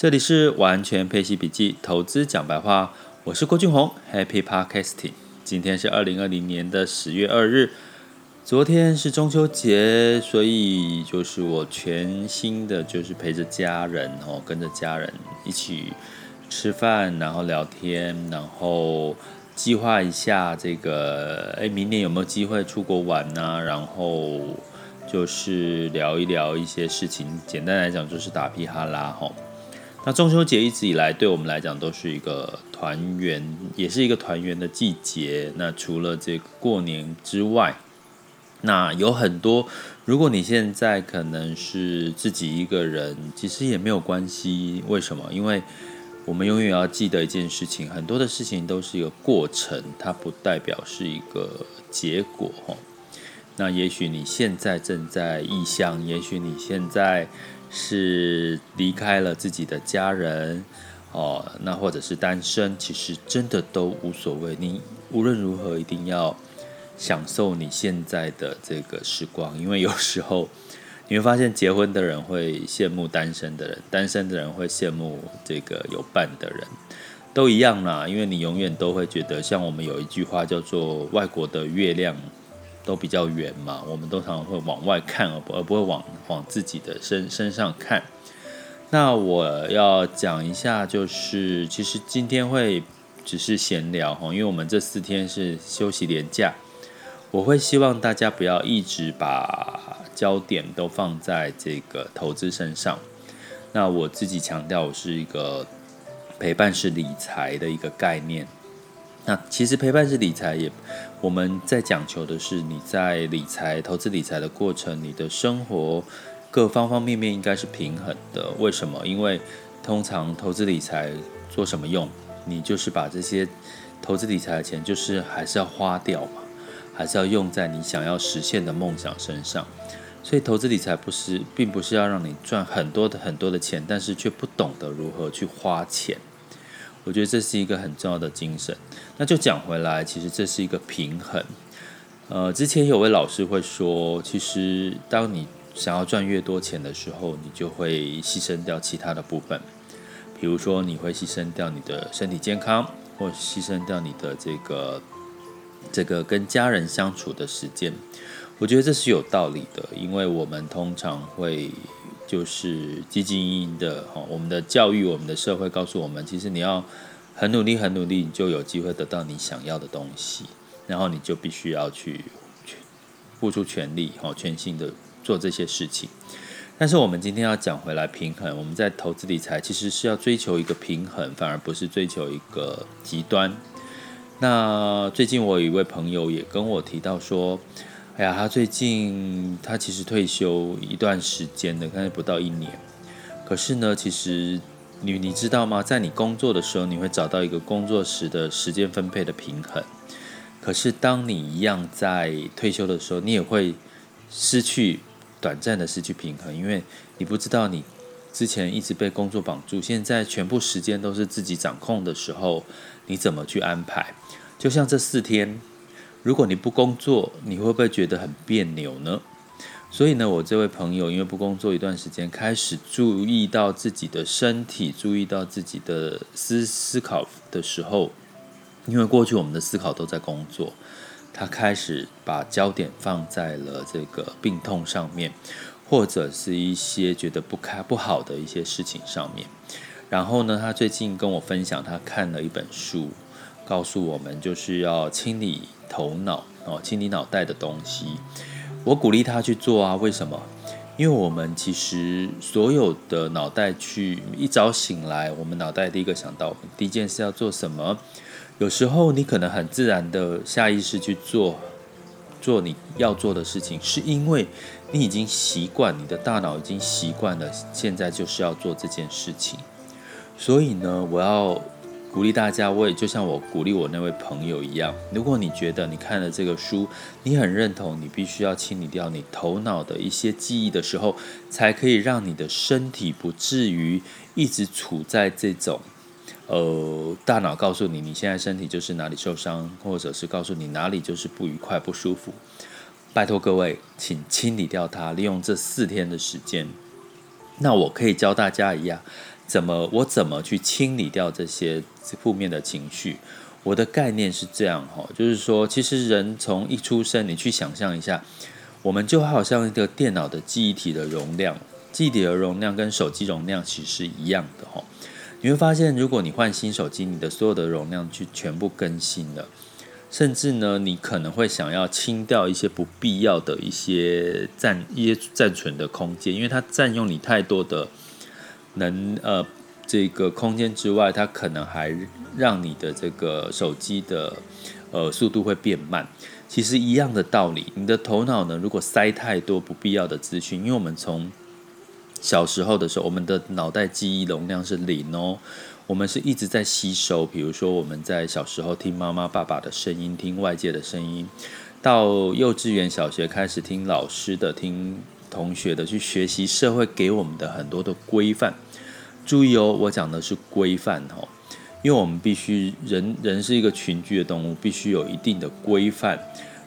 这里是完全配息笔记，投资讲白话，我是郭俊宏，Happy Podcasting。今天是二零二零年的十月二日，昨天是中秋节，所以就是我全新的就是陪着家人哦，跟着家人一起吃饭，然后聊天，然后计划一下这个，哎，明年有没有机会出国玩呢？然后就是聊一聊一些事情，简单来讲就是打屁哈拉吼。那中秋节一直以来对我们来讲都是一个团圆，也是一个团圆的季节。那除了这个过年之外，那有很多，如果你现在可能是自己一个人，其实也没有关系。为什么？因为我们永远要记得一件事情，很多的事情都是一个过程，它不代表是一个结果。那也许你现在正在异乡，也许你现在。是离开了自己的家人哦，那或者是单身，其实真的都无所谓。你无论如何一定要享受你现在的这个时光，因为有时候 你会发现，结婚的人会羡慕单身的人，单身的人会羡慕这个有伴的人，都一样啦。因为你永远都会觉得，像我们有一句话叫做“外国的月亮”。都比较远嘛，我们都常会往外看，而不而不会往往自己的身身上看。那我要讲一下，就是其实今天会只是闲聊哈，因为我们这四天是休息连假，我会希望大家不要一直把焦点都放在这个投资身上。那我自己强调，我是一个陪伴式理财的一个概念。那其实陪伴式理财也，我们在讲求的是你在理财、投资理财的过程，你的生活各方方面面应该是平衡的。为什么？因为通常投资理财做什么用？你就是把这些投资理财的钱，就是还是要花掉嘛，还是要用在你想要实现的梦想身上。所以投资理财不是，并不是要让你赚很多的很多的钱，但是却不懂得如何去花钱。我觉得这是一个很重要的精神。那就讲回来，其实这是一个平衡。呃，之前有位老师会说，其实当你想要赚越多钱的时候，你就会牺牲掉其他的部分。比如说，你会牺牲掉你的身体健康，或牺牲掉你的这个这个跟家人相处的时间。我觉得这是有道理的，因为我们通常会。就是积极营营的哈，我们的教育，我们的社会告诉我们，其实你要很努力，很努力，你就有机会得到你想要的东西，然后你就必须要去付出全力哈，全心的做这些事情。但是我们今天要讲回来平衡，我们在投资理财其实是要追求一个平衡，反而不是追求一个极端。那最近我有一位朋友也跟我提到说。哎呀，他最近他其实退休一段时间的，刚才不到一年。可是呢，其实你你知道吗？在你工作的时候，你会找到一个工作时的时间分配的平衡。可是当你一样在退休的时候，你也会失去短暂的失去平衡，因为你不知道你之前一直被工作绑住，现在全部时间都是自己掌控的时候，你怎么去安排？就像这四天。如果你不工作，你会不会觉得很别扭呢？所以呢，我这位朋友因为不工作一段时间，开始注意到自己的身体，注意到自己的思思考的时候，因为过去我们的思考都在工作，他开始把焦点放在了这个病痛上面，或者是一些觉得不开不好的一些事情上面。然后呢，他最近跟我分享，他看了一本书，告诉我们就是要清理。头脑哦，清理脑袋的东西，我鼓励他去做啊。为什么？因为我们其实所有的脑袋去一早醒来，我们脑袋第一个想到第一件事要做什么？有时候你可能很自然的下意识去做做你要做的事情，是因为你已经习惯，你的大脑已经习惯了，现在就是要做这件事情。所以呢，我要。鼓励大家，我也就像我鼓励我那位朋友一样。如果你觉得你看了这个书，你很认同，你必须要清理掉你头脑的一些记忆的时候，才可以让你的身体不至于一直处在这种，呃，大脑告诉你你现在身体就是哪里受伤，或者是告诉你哪里就是不愉快、不舒服。拜托各位，请清理掉它，利用这四天的时间。那我可以教大家一样。怎么我怎么去清理掉这些负面的情绪？我的概念是这样哈，就是说，其实人从一出生，你去想象一下，我们就好像一个电脑的记忆体的容量，记忆体的容量跟手机容量其实是一样的哈。你会发现，如果你换新手机，你的所有的容量去全部更新了，甚至呢，你可能会想要清掉一些不必要的一些占一些暂存的空间，因为它占用你太多的能呃。这个空间之外，它可能还让你的这个手机的呃速度会变慢。其实一样的道理，你的头脑呢，如果塞太多不必要的资讯，因为我们从小时候的时候，我们的脑袋记忆容量是零哦，我们是一直在吸收。比如说我们在小时候听妈妈爸爸的声音，听外界的声音，到幼稚园、小学开始听老师的、听同学的，去学习社会给我们的很多的规范。注意哦，我讲的是规范哦，因为我们必须人人是一个群居的动物，必须有一定的规范，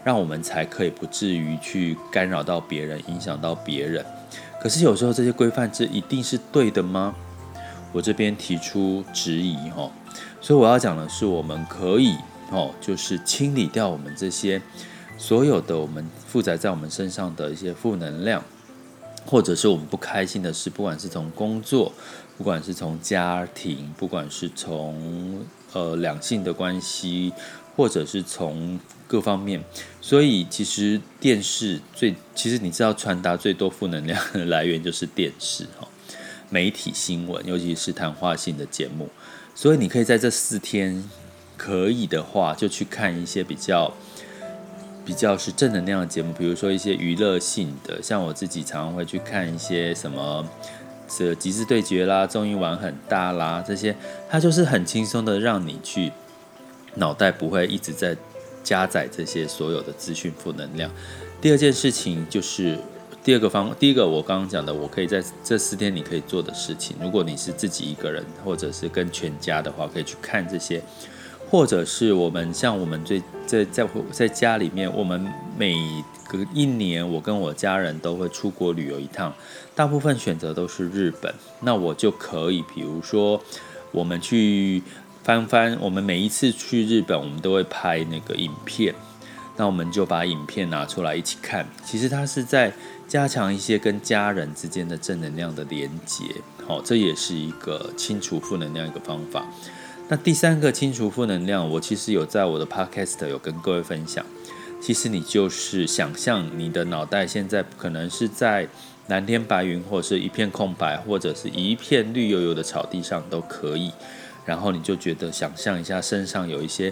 让我们才可以不至于去干扰到别人，影响到别人。可是有时候这些规范这一定是对的吗？我这边提出质疑哦，所以我要讲的是，我们可以哦，就是清理掉我们这些所有的我们负载在我们身上的一些负能量，或者是我们不开心的事，不管是从工作。不管是从家庭，不管是从呃两性的关系，或者是从各方面，所以其实电视最，其实你知道传达最多负能量的来源就是电视哈，媒体新闻，尤其是谈话性的节目。所以你可以在这四天，可以的话就去看一些比较比较是正能量的节目，比如说一些娱乐性的，像我自己常常会去看一些什么。这极致对决啦，综艺玩很大啦，这些它就是很轻松的让你去脑袋不会一直在加载这些所有的资讯负能量。第二件事情就是第二个方，第一个我刚刚讲的，我可以在这四天你可以做的事情，如果你是自己一个人或者是跟全家的话，可以去看这些。或者是我们像我们最在在在家里面，我们每隔一年，我跟我家人都会出国旅游一趟，大部分选择都是日本。那我就可以，比如说我们去翻翻，我们每一次去日本，我们都会拍那个影片，那我们就把影片拿出来一起看。其实它是在加强一些跟家人之间的正能量的连接，好，这也是一个清除负能量一个方法。那第三个清除负能量，我其实有在我的 podcast 有跟各位分享。其实你就是想象你的脑袋现在可能是在蓝天白云，或者是一片空白，或者是一片绿油油的草地上都可以。然后你就觉得想象一下身上有一些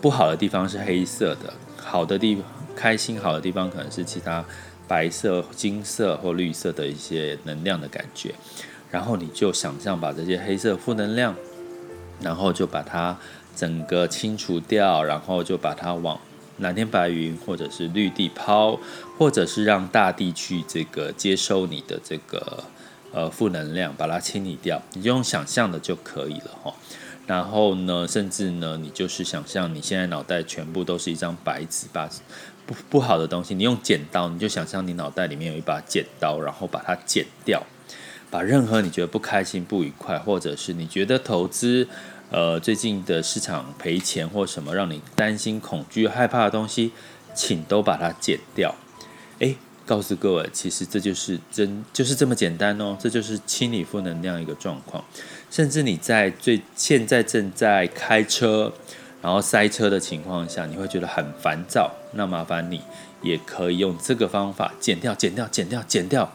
不好的地方是黑色的，好的地开心好的地方可能是其他白色、金色或绿色的一些能量的感觉。然后你就想象把这些黑色负能量。然后就把它整个清除掉，然后就把它往蓝天白云或者是绿地抛，或者是让大地去这个接收你的这个呃负能量，把它清理掉。你就用想象的就可以了哈。然后呢，甚至呢，你就是想象你现在脑袋全部都是一张白纸，把不不好的东西，你用剪刀，你就想象你脑袋里面有一把剪刀，然后把它剪掉。把任何你觉得不开心、不愉快，或者是你觉得投资，呃，最近的市场赔钱或什么让你担心、恐惧、害怕的东西，请都把它剪掉。诶，告诉各位，其实这就是真，就是这么简单哦。这就是清理负能量一个状况。甚至你在最现在正在开车，然后塞车的情况下，你会觉得很烦躁，那麻烦你也可以用这个方法剪掉、剪掉、剪掉、剪掉。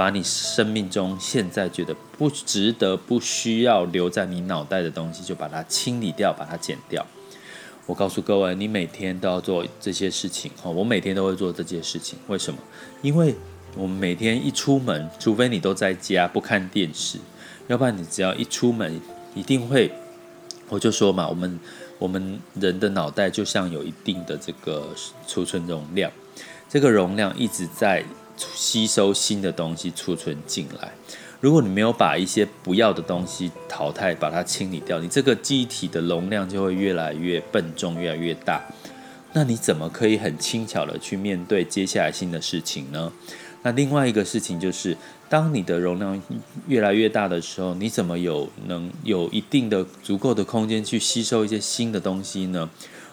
把你生命中现在觉得不值得、不需要留在你脑袋的东西，就把它清理掉，把它剪掉。我告诉各位，你每天都要做这些事情哦。我每天都会做这些事情。为什么？因为我们每天一出门，除非你都在家不看电视，要不然你只要一出门，一定会。我就说嘛，我们我们人的脑袋就像有一定的这个储存容量，这个容量一直在。吸收新的东西储存进来。如果你没有把一些不要的东西淘汰，把它清理掉，你这个记忆体的容量就会越来越笨重，越来越大。那你怎么可以很轻巧的去面对接下来新的事情呢？那另外一个事情就是，当你的容量越来越大的时候，你怎么有能有一定的足够的空间去吸收一些新的东西呢？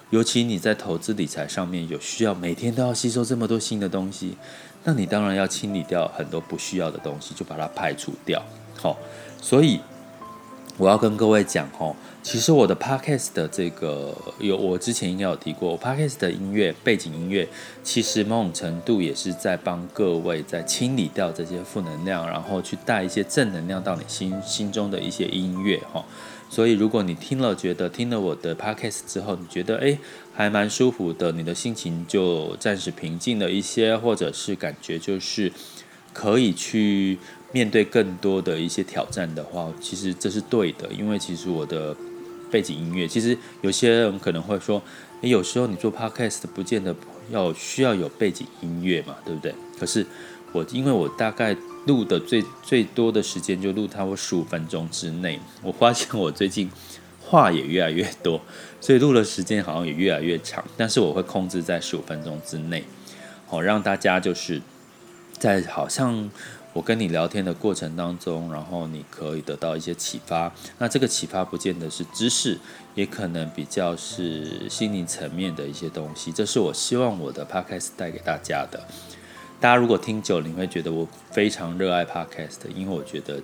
尤其你在投资理财上面有需要每天都要吸收这么多新的东西，那你当然要清理掉很多不需要的东西，就把它排除掉。好，所以我要跟各位讲哦。其实我的 podcast 的这个有，我之前应该有提过，我 podcast 的音乐背景音乐，其实某种程度也是在帮各位在清理掉这些负能量，然后去带一些正能量到你心心中的一些音乐哈。所以如果你听了觉得听了我的 podcast 之后，你觉得诶还蛮舒服的，你的心情就暂时平静了一些，或者是感觉就是可以去面对更多的一些挑战的话，其实这是对的，因为其实我的。背景音乐，其实有些人可能会说，诶，有时候你做 podcast 不见得要需要有背景音乐嘛，对不对？可是我因为我大概录的最最多的时间就录它我十五分钟之内，我发现我最近话也越来越多，所以录的时间好像也越来越长。但是我会控制在十五分钟之内，好让大家就是在好像。我跟你聊天的过程当中，然后你可以得到一些启发。那这个启发不见得是知识，也可能比较是心灵层面的一些东西。这是我希望我的 podcast 带给大家的。大家如果听久了，你会觉得我非常热爱 podcast，因为我觉得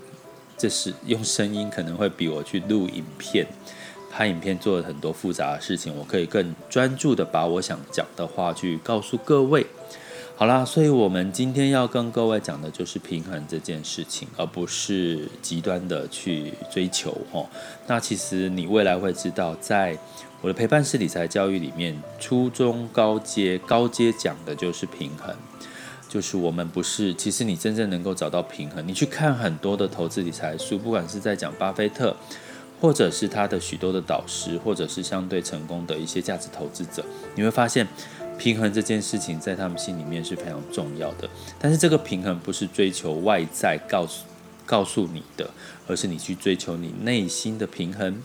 这是用声音可能会比我去录影片、拍影片做了很多复杂的事情，我可以更专注的把我想讲的话去告诉各位。好啦，所以我们今天要跟各位讲的就是平衡这件事情，而不是极端的去追求哦。那其实你未来会知道，在我的陪伴式理财教育里面，初中高阶、高阶讲的就是平衡，就是我们不是，其实你真正能够找到平衡，你去看很多的投资理财书，不管是在讲巴菲特，或者是他的许多的导师，或者是相对成功的一些价值投资者，你会发现。平衡这件事情在他们心里面是非常重要的，但是这个平衡不是追求外在告诉告诉你的，而是你去追求你内心的平衡。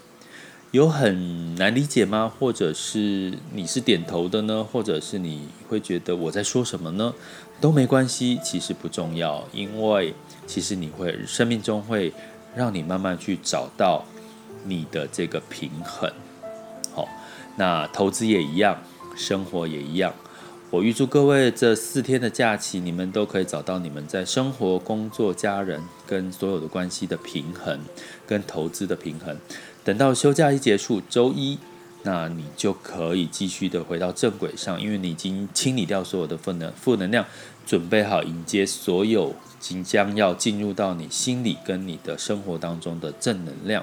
有很难理解吗？或者是你是点头的呢？或者是你会觉得我在说什么呢？都没关系，其实不重要，因为其实你会生命中会让你慢慢去找到你的这个平衡。好，那投资也一样。生活也一样，我预祝各位这四天的假期，你们都可以找到你们在生活、工作、家人跟所有的关系的平衡，跟投资的平衡。等到休假一结束，周一，那你就可以继续的回到正轨上，因为你已经清理掉所有的负能负能量，准备好迎接所有即将要进入到你心里跟你的生活当中的正能量。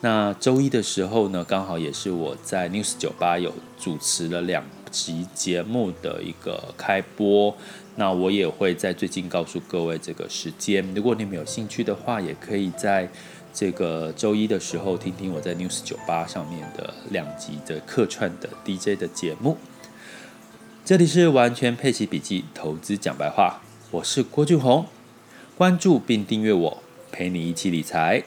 那周一的时候呢，刚好也是我在 News 酒吧有主持了两集节目的一个开播。那我也会在最近告诉各位这个时间，如果你们有兴趣的话，也可以在这个周一的时候听听我在 News 酒吧上面的两集的客串的 DJ 的节目。这里是完全配齐笔记投资讲白话，我是郭俊宏，关注并订阅我，陪你一起理财。